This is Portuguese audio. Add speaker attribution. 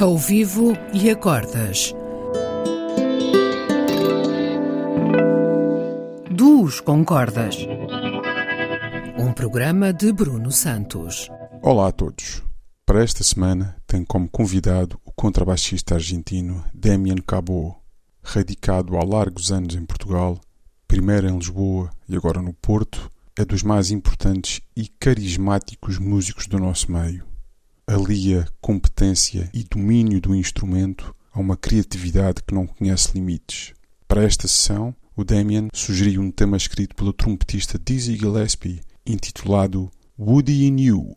Speaker 1: ao vivo e a cordas. Duos com cordas. Um programa de Bruno Santos.
Speaker 2: Olá a todos. Para esta semana tenho como convidado o contrabaixista argentino Damien Cabo, radicado há largos anos em Portugal, primeiro em Lisboa e agora no Porto, é dos mais importantes e carismáticos músicos do nosso meio alia competência e domínio do instrumento a uma criatividade que não conhece limites. Para esta sessão, o Damien sugeriu um tema escrito pelo trompetista Dizzy Gillespie, intitulado Woody in You.